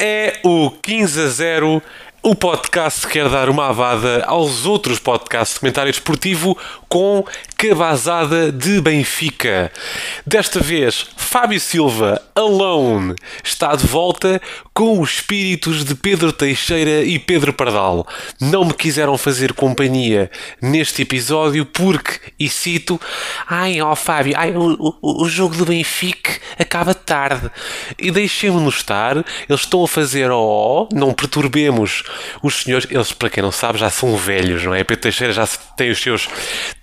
é o 15 a 0 o podcast quer dar uma avada aos outros podcasts de comentário desportivo com cabazada de Benfica. Desta vez, Fábio Silva, alone, está de volta com os espíritos de Pedro Teixeira e Pedro Pardal. Não me quiseram fazer companhia neste episódio porque, e cito, ai ó Fábio, ai, o, o, o jogo do Benfica acaba tarde. E deixemos-nos estar, eles estão a fazer ó, não perturbemos os senhores, eles, para quem não sabe, já são velhos, não é? Pedro Teixeira já tem os seus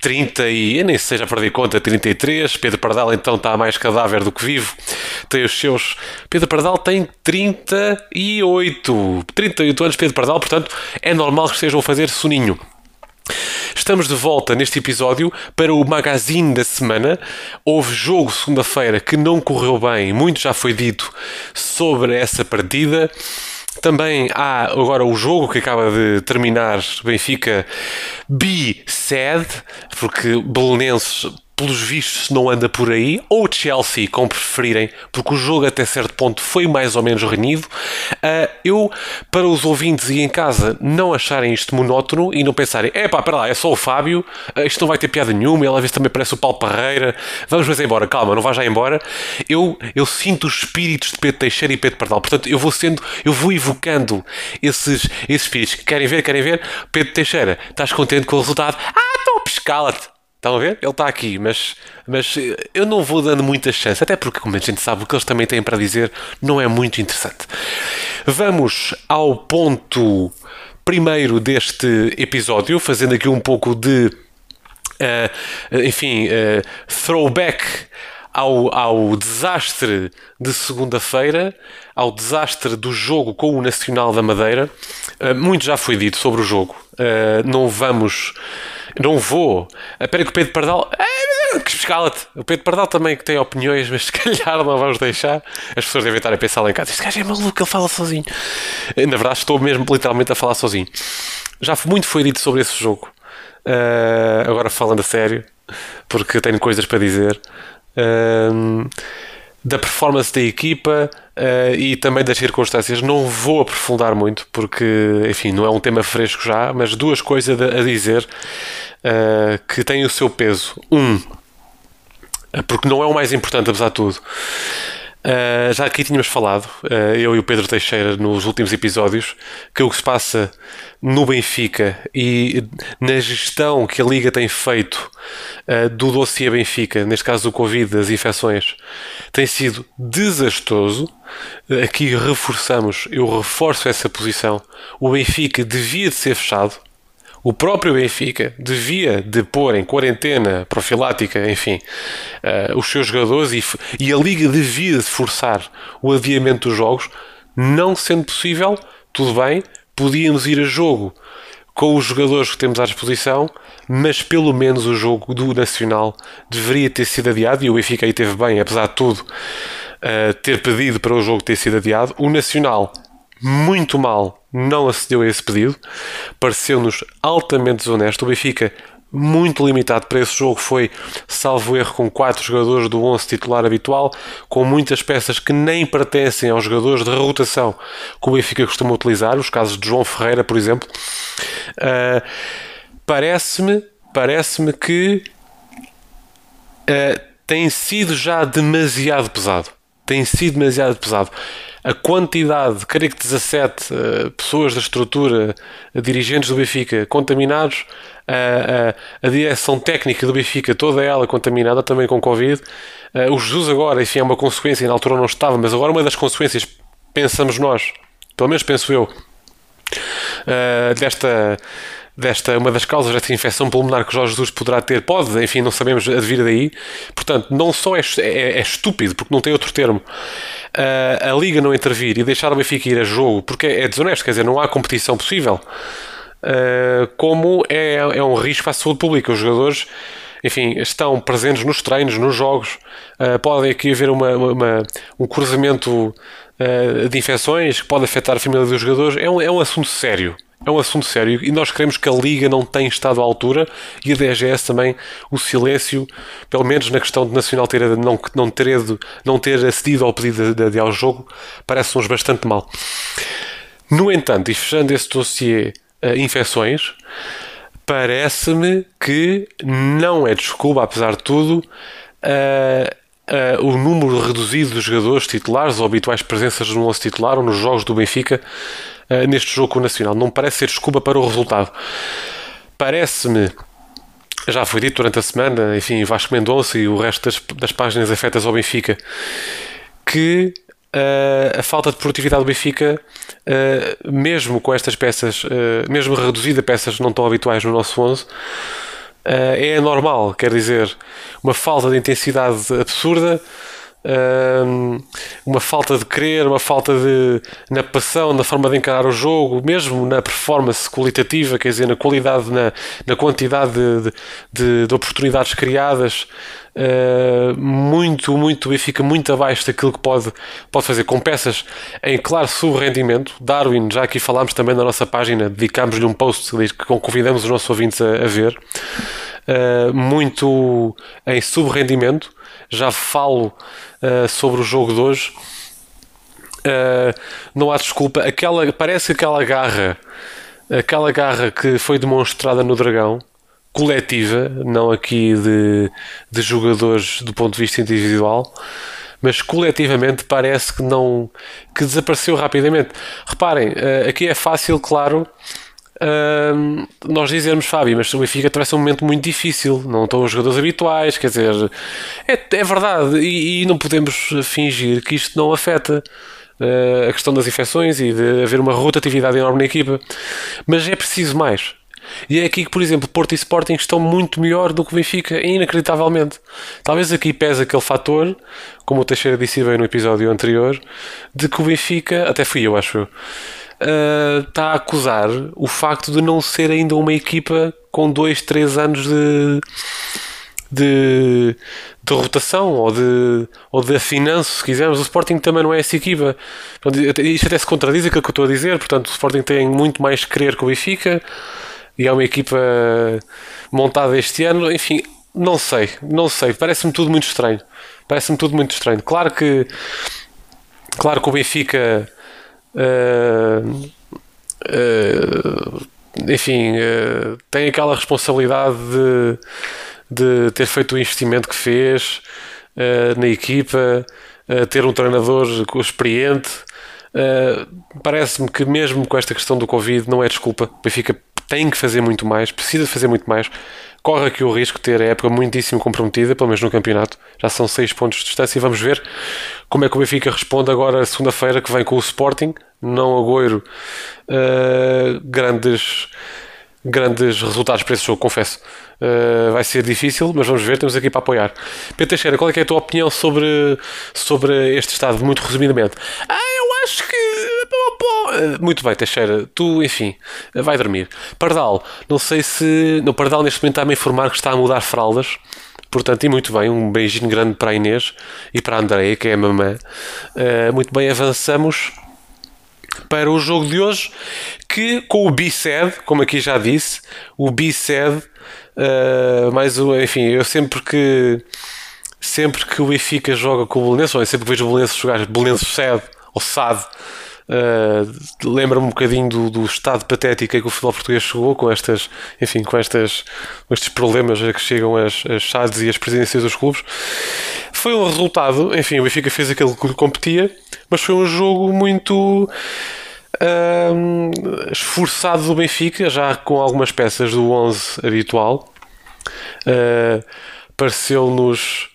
30 e, eu nem sei, já perdi conta, 33. Pedro Pardal, então, está mais cadáver do que vivo. Tem os seus. Pedro Pardal tem 38. 38 anos, Pedro Pardal, portanto, é normal que estejam a fazer soninho. Estamos de volta neste episódio para o magazine da semana. Houve jogo segunda-feira que não correu bem, muito já foi dito sobre essa partida. Também há agora o jogo que acaba de terminar, Benfica Be Sad, porque Belenenses pelos vistos não anda por aí, ou Chelsea, como preferirem, porque o jogo até certo ponto foi mais ou menos renhido. Uh, eu, para os ouvintes e em casa não acharem isto monótono e não pensarem, é pá, para lá, é só o Fábio, uh, isto não vai ter piada nenhuma, ele às vezes também parece o Paulo Parreira, vamos mas embora, calma, não vá já embora. Eu, eu sinto os espíritos de Pedro Teixeira e Pedro Pardal, portanto eu vou sendo, eu vou evocando esses, esses espíritos. Querem ver, querem ver? Pedro Teixeira, estás contente com o resultado? Ah, estou a pescá-la-te Estão a ver? Ele está aqui, mas, mas eu não vou dando muita chance, até porque, como a gente sabe, o que eles também têm para dizer não é muito interessante. Vamos ao ponto primeiro deste episódio, fazendo aqui um pouco de, uh, enfim, uh, throwback ao, ao desastre de segunda-feira, ao desastre do jogo com o Nacional da Madeira. Uh, muito já foi dito sobre o jogo. não vamos não vou. Espera que o Pedro Pardal. Que escala-te. O Pedro Pardal também que tem opiniões, mas se calhar não vamos deixar. As pessoas devem estar a pensar lá em casa. Este gajo é maluco, ele fala sozinho. Na verdade, estou mesmo literalmente a falar sozinho. Já muito foi dito sobre esse jogo. Uh, agora falando a sério, porque tenho coisas para dizer. Uh, da performance da equipa uh, e também das circunstâncias. Não vou aprofundar muito, porque, enfim, não é um tema fresco já, mas duas coisas a dizer uh, que têm o seu peso. Um, porque não é o mais importante, apesar de tudo. Uh, já aqui tínhamos falado, uh, eu e o Pedro Teixeira, nos últimos episódios, que o que se passa no Benfica e na gestão que a Liga tem feito uh, do dossiê Benfica, neste caso do Covid, das infecções, tem sido desastroso. Aqui reforçamos, eu reforço essa posição. O Benfica devia de ser fechado o próprio Benfica devia de pôr em quarentena profilática, enfim, uh, os seus jogadores e, e, a Liga devia de forçar o adiamento dos jogos, não sendo possível, tudo bem, podíamos ir a jogo com os jogadores que temos à disposição, mas pelo menos o jogo do Nacional deveria ter sido adiado e o Benfica aí teve bem, apesar de tudo, uh, ter pedido para o jogo ter sido adiado. O Nacional muito mal não acedeu a esse pedido, pareceu-nos altamente desonesto. O Benfica, muito limitado para esse jogo, foi, salvo erro, com quatro jogadores do 11 titular habitual, com muitas peças que nem pertencem aos jogadores de rotação que o Benfica costuma utilizar, os casos de João Ferreira, por exemplo. Uh, parece-me, parece-me que uh, tem sido já demasiado pesado. Tem sido demasiado pesado a quantidade, creio que 17 uh, pessoas da estrutura, uh, dirigentes do Benfica contaminados, uh, a direção técnica do Benfica, toda ela contaminada também com Covid. o Jesus agora, enfim, é uma consequência, na altura não estava, mas agora uma das consequências, pensamos nós, pelo menos penso eu, desta desta, uma das causas desta infecção pulmonar que Jorge Jesus poderá ter, pode, enfim, não sabemos advir daí. Portanto, não só é, é, é estúpido, porque não tem outro termo, uh, a Liga não intervir e deixar o Benfica ir a jogo, porque é desonesto, quer dizer, não há competição possível, uh, como é, é um risco à saúde pública. Os jogadores enfim, estão presentes nos treinos, nos jogos. Uh, pode aqui haver uma, uma, um cruzamento de infecções que pode afetar a família dos jogadores. É um, é um assunto sério é um assunto sério e nós queremos que a Liga não tenha estado à altura e a DGS também o silêncio, pelo menos na questão de Nacional ter, não, não, ter, não ter acedido ao pedido de, de, ao jogo, parece-nos bastante mal. No entanto, e fechando esse dossiê uh, infecções, parece-me que não é desculpa, apesar de tudo, uh, uh, o número reduzido de jogadores titulares ou habituais presenças no 11 titular ou nos jogos do Benfica uh, neste jogo Nacional. Não parece ser desculpa para o resultado. Parece-me, já foi dito durante a semana, enfim, Vasco Mendonça e o resto das, das páginas afetas ao Benfica, que uh, a falta de produtividade do Benfica, uh, mesmo com estas peças, uh, mesmo reduzida peças não tão habituais no nosso 11, é normal, quer dizer, uma falta de intensidade absurda, uma falta de querer, uma falta de na passão, na forma de encarar o jogo, mesmo na performance qualitativa, quer dizer, na qualidade, na, na quantidade de, de, de oportunidades criadas, uh, muito, muito Benfica muito abaixo daquilo que pode, pode fazer, com peças em claro sub-rendimento. Darwin, já aqui falámos também na nossa página, dedicámos-lhe um post que convidamos os nossos ouvintes a, a ver. Uh, muito em sub-rendimento. Já falo uh, sobre o jogo de hoje. Uh, não há desculpa. Aquela, parece aquela garra, aquela garra que foi demonstrada no Dragão, coletiva, não aqui de, de jogadores do ponto de vista individual, mas coletivamente parece que não que desapareceu rapidamente. Reparem, uh, aqui é fácil, claro. Nós dizermos, Fábio, mas o Benfica atravessa um momento muito difícil, não estão os jogadores habituais, quer dizer, é, é verdade, e, e, não podemos fingir que isto não afeta uh, a questão das infecções e de haver uma rotatividade enorme na equipa, mas é preciso mais. E é aqui que, por exemplo, Porto e Sporting estão muito melhor do que o Benfica, inacreditavelmente. Talvez aqui pese aquele fator, como o Teixeira disse bem no episódio anterior, de que o Benfica, até fui eu, acho eu, uh, está a acusar o facto de não ser ainda uma equipa com 2, 3 anos de, de, de, rotação ou de, ou de afinanço, se quisermos. O Sporting também não é essa equipa. Isto até se contradiz aquilo que eu estou a dizer. Portanto, o Sporting tem muito mais querer que o Benfica e é uma equipa montada este ano. Enfim, não sei, não sei. Parece-me tudo muito estranho. Parece-me tudo muito estranho. Claro que, claro que o Benfica, uh, enfim, uh, tem aquela responsabilidade de, de ter feito o investimento que fez na equipa, ter um treinador experiente. Parece-me que mesmo com esta questão do Covid não é desculpa. O Benfica tem que fazer muito mais, precisa fazer muito mais. Corre aqui o risco de ter a época muitíssimo comprometida, pelo menos no campeonato. Já são 6 pontos de distância e vamos ver como é que o Benfica responde agora segunda-feira que vem com o Sporting. Não agoiro uh, grandes, grandes resultados para esse jogo, confesso. Uh, vai ser difícil, mas vamos ver, temos aqui para apoiar. Pedro Teixeira, qual é, é a tua opinião sobre, sobre este estado, muito resumidamente? Ah, eu acho que eh, muito bem, Teixeira, tu, enfim, vai dormir. Pardal, não sei se. No Pardal, neste momento, está-me a informar que está a mudar fraldas. Portanto, e muito bem, um beijinho grande para a Inês e para a Andreia, que é a mamã. Uh, muito bem, avançamos para o jogo de hoje, que com o B-SED, como aqui já disse, o B-SED, uh, mais o, enfim, eu sempre que sempre que o Benfica joga com o Belenenses, ou sempre que vejo o Belenenses jogar Belenenses SED ou SAD, Uh, Lembra-me um bocadinho do, do, estado patético que o futebol português chegou com estas, enfim, com estas, com estes problemas a que chegam as, as SADs e as presidências dos clubes. Foi um resultado, enfim, o Benfica fez aquilo que competia, mas foi um jogo muito uh, esforçado do Benfica, já com algumas peças do 11 habitual. Uh, Pareceu-nos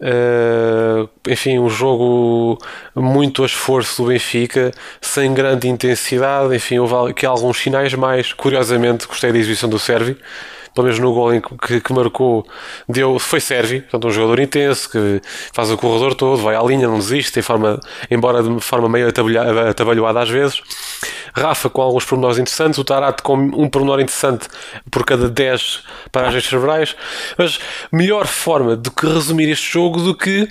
Uh, enfim, um jogo muito a esforço do Benfica, sem grande intensidade. Enfim, houve aqui alguns sinais, mais curiosamente gostei da exibição do Sérvio pelo menos no gol que, que marcou, deu, foi Sérgio, portanto, um jogador intenso que faz o corredor todo, vai à linha, não desiste, em forma, embora de forma meio atabalhoada às vezes. Rafa com alguns pormenores interessantes, o Tarato com um pormenor interessante por cada 10 paragens cerebrais, mas melhor forma de que resumir este jogo do que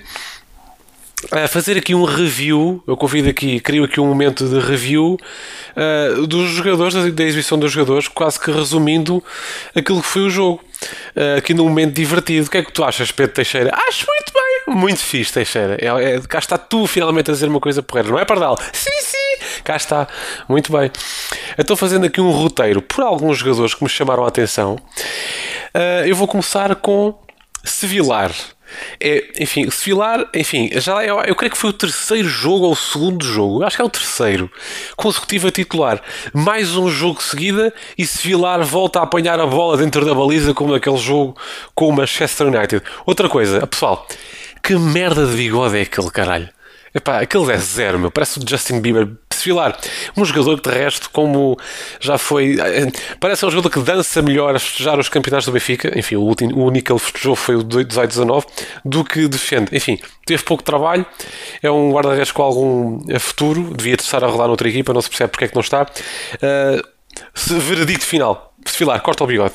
a fazer aqui um review. Eu convido aqui, crio aqui um momento de review uh, dos jogadores, da, da, exibição dos jogadores, quase que resumindo aquilo que foi o jogo. Uh, aqui num momento divertido. O que é que tu achas, Pedro Teixeira? Acho muito bem, muito fixe, Teixeira. É, é, cá está tu finalmente a dizer uma coisa porreira, não é, Pardal? Sim, sim, Cá está, muito bem. Estou fazendo aqui um roteiro por alguns jogadores que me chamaram a atenção. Uh, eu vou começar com Sevilar. É, enfim, Sevilar, enfim, já eu, eu creio que foi o terceiro jogo ou o segundo jogo, acho que é o terceiro, consecutivo a titular. Mais um jogo seguida e Sevilar volta a apanhar a bola dentro da baliza, como naquele jogo com o Manchester United. Outra coisa, pessoal, que merda de bigode é aquele caralho? Epá, aquele é zero, meu. Parece o Justin Bieber desfilar. Um jogador que, de resto, como já foi. Eh, parece um jogador que dança melhor a festejar os campeonatos do Benfica. Enfim, o, último, o único que ele festejou foi o 18-19, do que defende. Enfim, teve pouco trabalho. É um guarda-redes com algum eh, futuro. Devia estar a rodar noutra equipa, não se percebe porque é que não está. Uh, final. Desfilar, corta o bigode.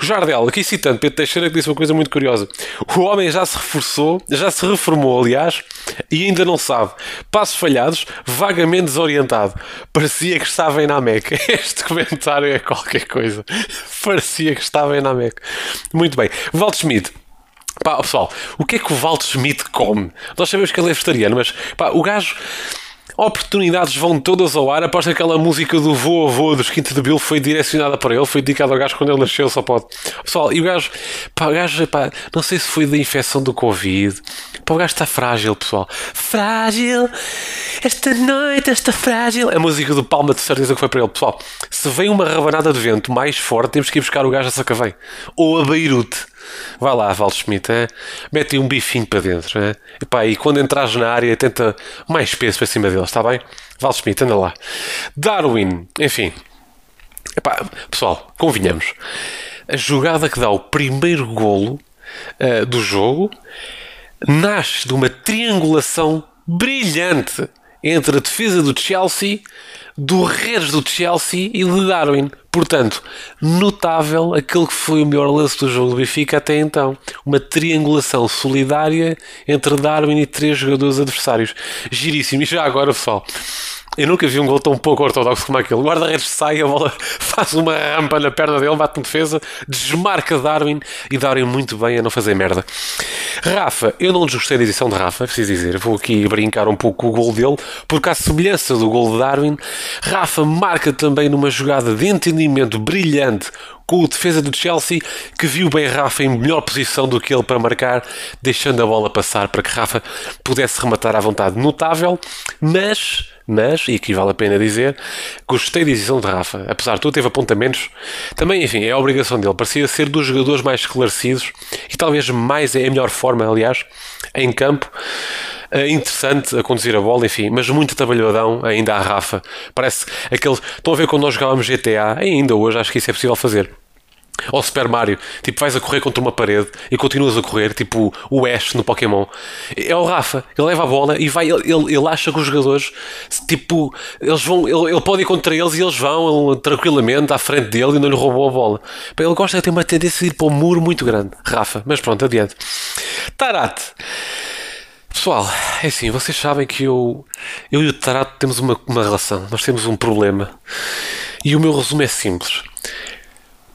O Jardel, aqui citando Pedro Teixeira, que disse uma coisa muito curiosa. O homem já se reforçou, já se reformou, aliás, e ainda não sabe. Passos falhados, vagamente desorientado. Parecia que estava em Namek. Este comentário é qualquer coisa. Parecia que estava em Namek. Muito bem. Walt Schmidt. Pá, pessoal, o que é que o Walt Schmidt come? Nós sabemos que ele é vegetariano, mas pá, o gajo oportunidades vão todas ao ar. Que aquela música do Vô Vô dos Quinto de Bill foi direcionada para ele, foi dedicada ao gajo quando ele nasceu, só pode. Pessoal, e o gajo, pá, o gajo, pá, não sei se foi da infecção do Covid. Pá, o gajo está frágil, pessoal. Frágil, esta noite está frágil. A música do Palma de certeza que foi para ele, pessoal. Se vem uma rabanada de vento mais forte, temos que ir buscar o gajo a Sacavém ou a Beirute. Vai lá, Val Schmidt, é? mete um bifinho para dentro. É? Epá, e quando entras na área, tenta mais peso para cima deles, está bem? Val Schmidt, anda lá. Darwin, enfim. Pessoal, convenhamos. A jogada que dá o primeiro golo uh, do jogo nasce de uma triangulação brilhante entre a defesa do Chelsea, do Redes do Chelsea e de Darwin. Portanto, notável aquele que foi o melhor lance do jogo do Benfica até então. Uma triangulação solidária entre Darwin e três jogadores adversários. Giríssimo. E já agora, pessoal, eu nunca vi um gol tão pouco ortodoxo como aquele. O guarda-redes sai, a bola faz uma rampa na perna dele, bate em defesa, desmarca Darwin e Darwin muito bem a não fazer merda. Rafa, eu não desgostei da edição de Rafa, preciso dizer. Vou aqui brincar um pouco com o gol dele, porque à semelhança do gol de Darwin, Rafa marca também numa jogada de entendimento brilhante com o defesa do Chelsea que viu bem Rafa em melhor posição do que ele para marcar, deixando a bola passar para que Rafa pudesse rematar à vontade. Notável, mas mas, e aqui vale a pena dizer, gostei da decisão de Rafa. Apesar de tudo, teve apontamentos. Também, enfim, é a obrigação dele. Parecia ser dos jogadores mais esclarecidos e talvez mais é a melhor forma, aliás, em campo. É interessante a conduzir a bola, enfim, mas muito trabalhadão ainda a Rafa. Parece aquele. Estão a ver quando nós jogávamos GTA? Ainda hoje acho que isso é possível fazer. Ou Super Mario, tipo, vais a correr contra uma parede e continuas a correr, tipo o Ash no Pokémon. É o Rafa, ele leva a bola e vai, ele, ele acha que os jogadores, tipo, eles vão, ele, ele pode ir contra eles e eles vão tranquilamente à frente dele e não lhe roubou a bola. Ele gosta de ter uma tendência de ir para o muro muito grande, Rafa, mas pronto, adiante. Tarat. Pessoal, é assim, vocês sabem que eu, eu e o Tarat temos uma, uma relação, nós temos um problema. E o meu resumo é simples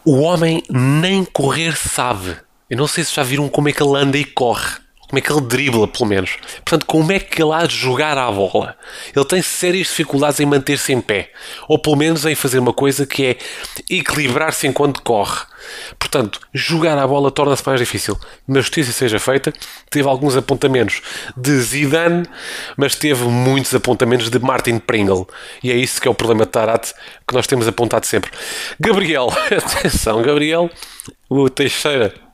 o homem nem correr sabe. Eu não sei se já viram como é que ele anda e corre. Como é que ele dribla, pelo menos. Portanto, como é que ele há de jogar à bola? Ele tem sérias dificuldades em manter-se em pé. Ou pelo menos em fazer uma coisa que é equilibrar-se enquanto corre. Portanto, jogar à bola torna-se mais difícil. Mas justiça seja feita, teve alguns apontamentos de Zidane, mas teve muitos apontamentos de Martin Pringle. E é isso que é o problema de Tarat que nós temos apontado sempre. Gabriel, atenção, Gabriel, o Teixeira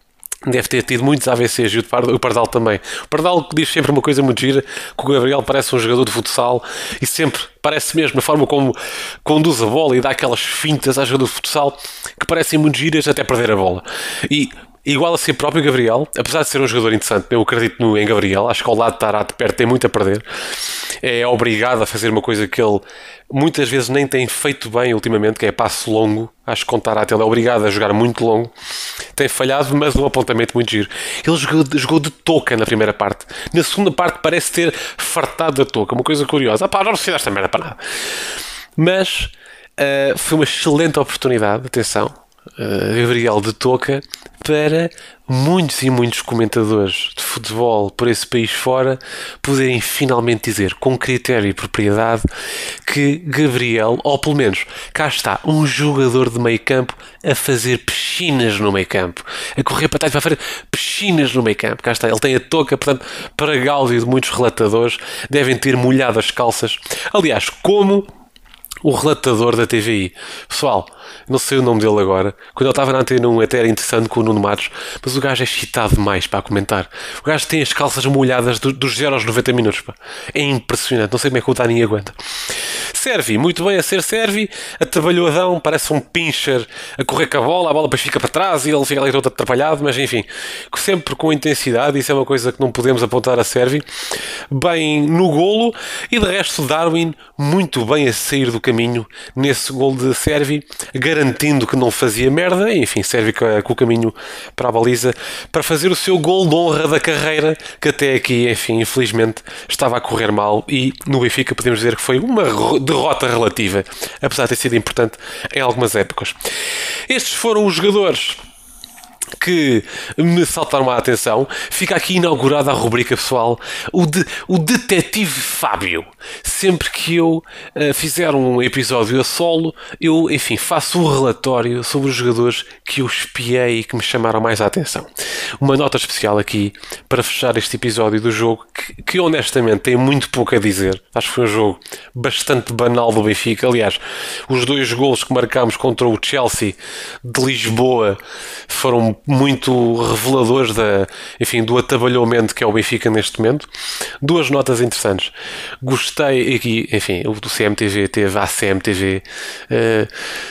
Deve ter tido muitos AVCs e o Pardal também. O Pardal diz sempre uma coisa muito gira: que o Gabriel parece um jogador de futsal e sempre parece mesmo a forma como conduz a bola e dá aquelas fintas a jogador de futsal que parecem muito giras até perder a bola. E igual a si próprio, Gabriel, apesar de ser um jogador interessante, eu acredito no, em Gabriel, acho que ao lado de Tarat perto tem muito a perder. É obrigado a fazer uma coisa que ele muitas vezes nem tem feito bem ultimamente, que é passo longo. Acho que com Tarat ele é obrigado a jogar muito longo. Tem falhado, mas um apontamento muito giro. Ele jogou, jogou de touca na primeira parte. Na segunda parte parece ter fartado da touca, uma coisa curiosa. Ah pá, não precisa desta merda para nada. Mas uh, foi uma excelente oportunidade, atenção Gabriel de Toca para muitos e muitos comentadores de futebol por esse país fora poderem finalmente dizer com critério e propriedade que Gabriel, ou pelo menos cá está, um jogador de meio campo a fazer piscinas no meio campo, a correr para trás para fazer piscinas no meio campo, cá está, ele tem a touca, portanto, para gáudio de muitos relatadores, devem ter molhado as calças. Aliás, como o relatador da TVI. Pessoal, não sei o nome dele agora. Quando ele estava na antena 1 até era interessante com o Nuno Matos, mas o gajo é excitado demais para comentar. O gajo tem as calças molhadas do, dos 0 aos 90 minutos. Pá. É impressionante. Não sei como é que o Dani aguenta. Servi, muito bem a ser Servi, atabalhoadão, parece um pincher a correr com a bola, a bola depois fica para trás e ele fica ali todo atrapalhado, mas enfim, sempre com intensidade, isso é uma coisa que não podemos apontar a Servi. Bem no golo e de resto Darwin muito bem a sair do caminho nesse gol de Servi, garantindo que não fazia merda, enfim, Servi com o caminho para a baliza para fazer o seu gol de honra da carreira, que até aqui, enfim, infelizmente estava a correr mal e no Benfica podemos dizer que foi uma derrota relativa, apesar de ter sido importante em algumas épocas. Estes foram os jogadores que me saltaram a atenção, fica aqui inaugurada a rubrica pessoal, o, de, o Detetive Fábio. Sempre que eu uh, fizer um episódio a solo, eu, enfim, faço um relatório sobre os jogadores que eu espiei e que me chamaram mais a atenção. Uma nota especial aqui para fechar este episódio do jogo, que, que honestamente tem muito pouco a dizer. Acho que foi um jogo bastante banal do Benfica. Aliás, os dois golos que marcámos contra o Chelsea de Lisboa foram muito reveladores da, enfim, do atabalhamento que é o Benfica neste momento. Duas notas interessantes. Gostei aqui, enfim, o do CMTV teve a CMTV.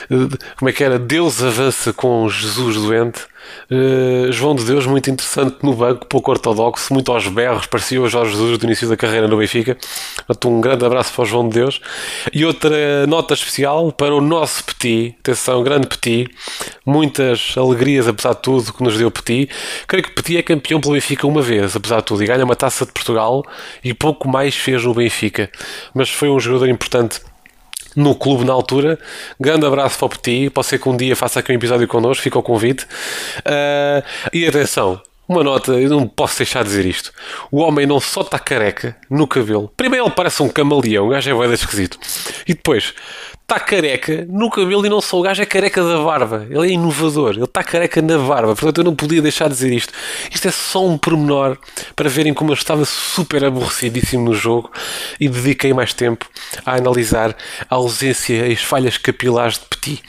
Uh, como é que era? Deus avança com Jesus doente. Uh, João de Deus, muito interessante no banco, pouco ortodoxo, muito aos berros, parecia o Jorge Jesus do início da carreira no Benfica. Portanto, um grande abraço para o João de Deus. E outra nota especial para o nosso Petit, atenção, grande Petit, muitas alegrias, apesar de tudo, que nos deu Petit. Creio que Petit é campeão pelo Benfica uma vez, apesar de tudo, e ganha uma taça de Portugal e pouco mais fez no Benfica. Mas foi um jogador importante no clube na altura. Grande abraço para o Petit. Pode ser que um dia faça aqui um episódio connosco, fica o convite. Uh, e atenção, uma nota, eu não posso deixar de dizer isto. O homem não só está careca no cabelo. Primeiro ele parece um camaleão, o gajo é bem esquisito. E depois está careca no cabelo e não só o gajo é careca da barba. Ele é inovador, ele está careca na barba. Portanto, eu não podia deixar de dizer isto. Isto é só um pormenor para verem como eu estava super aborrecidíssimo no jogo e dediquei mais tempo a analisar a ausência e as falhas capilares de Petit.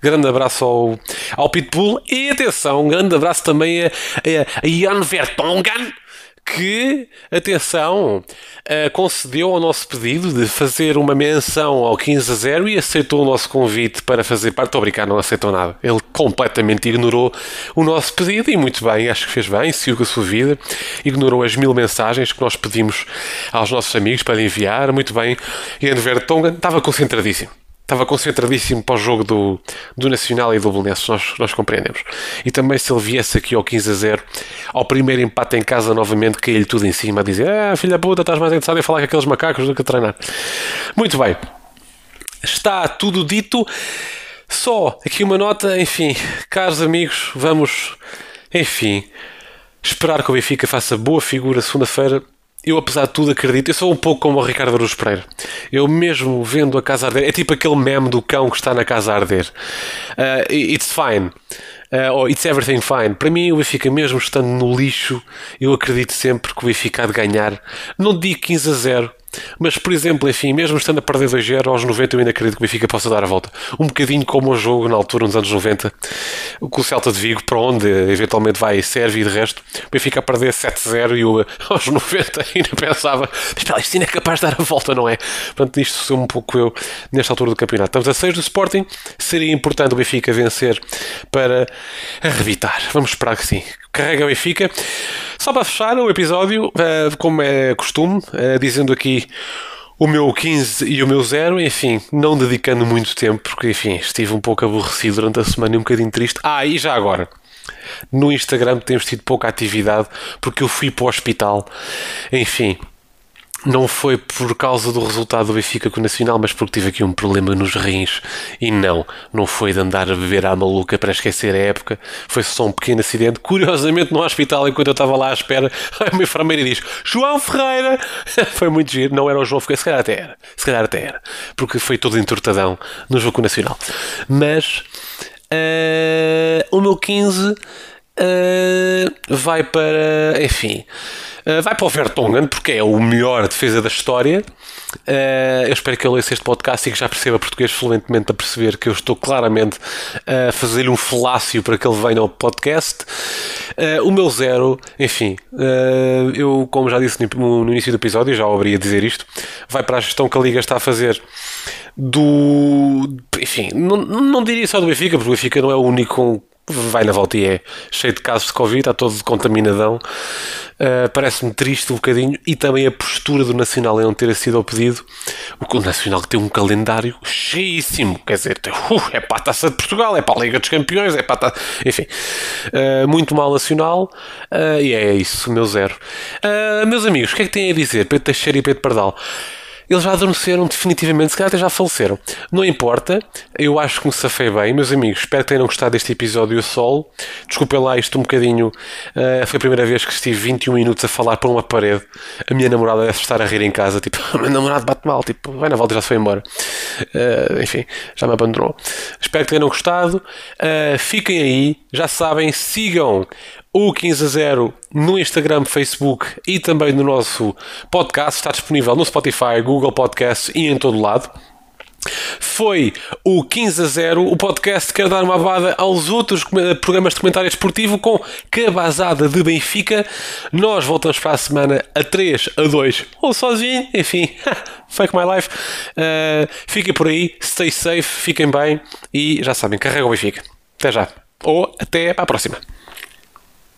Grande abraço ao, ao Pitbull e atenção, um grande abraço também a, a, a Jan Vertonghen que, atenção, uh, concedeu ao nosso pedido de fazer uma menção ao 15 a 0 e aceitou o nosso convite para fazer parte. Estou a brincar, não aceitou nada. Ele completamente ignorou o nosso pedido e muito bem, acho que fez bem, seguiu com a sua vida, ignorou as mil mensagens que nós pedimos aos nossos amigos para enviar. Muito bem, e André Tonga estava concentradíssimo estava concentradíssimo para o jogo do, do Nacional e do Belenenses, nós, nós compreendemos. E também se ele viesse aqui ao 15 a 0, ao primeiro empate em casa novamente, caía-lhe tudo em cima, a dizer: Ah, filha puta, estás mais interessado em falar com aqueles macacos do que a treinar. Muito bem, está tudo dito. Só aqui uma nota, enfim, caros amigos, vamos, enfim, esperar que o Benfica faça boa figura segunda-feira eu, apesar de tudo, acredito. Eu sou um pouco como o Ricardo Aruz Pereira. Eu, mesmo vendo a casa arder, é tipo aquele meme do cão que está na casa a arder. Uh, it's fine. Uh, ou It's Everything Fine. Para mim, o Benfica, mesmo estando no lixo, eu acredito sempre que o Benfica há de ganhar. Não digo 15 a 0, mas, por exemplo, enfim, mesmo estando a perder 2-0, aos 90 eu ainda acredito que o Benfica possa dar a volta. Um bocadinho como o jogo na altura, nos anos 90, com o Celta de Vigo, para onde eventualmente vai serve e de resto, o Benfica a perder 7-0 e eu aos 90 ainda pensava, espera, isto ainda é capaz de dar a volta, não é? Portanto, isto sou um pouco eu nesta altura do campeonato. Estamos a 6 do Sporting, seria importante o Benfica vencer para arrebitar. Vamos esperar que sim. Carrega Benfica. Só para fechar o episódio, eh, como é costume, eh, dizendo aqui o meu 15 e o meu 0, enfim, não dedicando muito tempo, porque enfim, estive um pouco aborrecido durante a semana e um bocadinho triste. Ah, e já agora, no Instagram temos tido pouca atividade porque eu fui para o hospital, enfim. Não foi por causa do resultado do Benfica com o Nacional, mas porque tive aqui um problema nos rins. E não, não foi de andar a beber à maluca para esquecer a época, foi só um pequeno acidente. Curiosamente, no hospital, enquanto eu estava lá à espera, a minha enfermeira diz: João Ferreira! foi muito giro, não era o João Ferreira, se calhar até era, se calhar até era, porque foi todo entortadão no jogo nacional. Mas uh, o meu 15 uh, vai para, enfim. Uh, vai para o Vertonghen, porque é o melhor defesa da história. Uh, eu espero que ele ouça este podcast e que já perceba português fluentemente a perceber que eu estou claramente a fazer-lhe um falácio para que ele venha ao podcast. Uh, o meu zero, enfim, eu, como já disse no, no início do episódio, já a dizer isto, vai para a gestão que a Liga está a fazer do. Enfim, não, não diria só do Benfica, porque o Benfica não é o único vai na volta e é cheio de casos de Covid, está todo contaminadão. Uh, Parece-me triste um bocadinho. E também a postura do Nacional em não ter sido ao pedido. O Nacional que tem um calendário cheíssimo. Quer dizer, uh, é para a Taça de Portugal, é para a Liga dos Campeões, é para a taça... Enfim, uh, muito mal Nacional. Uh, e é isso, meu zero. meus amigos, o que é que têm a dizer? Pedro Teixeira e Pedro Pardal eles já adormeceram definitivamente, se calhar até já faleceram. Não importa, eu acho que me safei bem, meus amigos. Espero que tenham gostado deste episódio a sol. Desculpem lá isto um bocadinho. Uh, foi a primeira vez que estive 21 minutos a falar por uma parede. A minha namorada deve estar a rir em casa, tipo, meu namorado bate mal, tipo, vai na volta já se foi embora. Uh, enfim, já me abandonou. Espero que tenham gostado. Uh, fiquem aí, já sabem, sigam o 15 a 0 no Instagram, Facebook e também no nosso podcast. Está disponível no Spotify, Google Podcasts e em todo lado. Foi o 15 a 0, o podcast que quer dar uma abada aos outros programas de comentário esportivo com cabazada de Benfica. Nós voltamos para a semana a 3 a 2 ou sozinho, enfim, fake my life. Uh, fiquem por aí, stay safe, fiquem bem e já sabem, carrega o Benfica. Até já. Ou até para a próxima.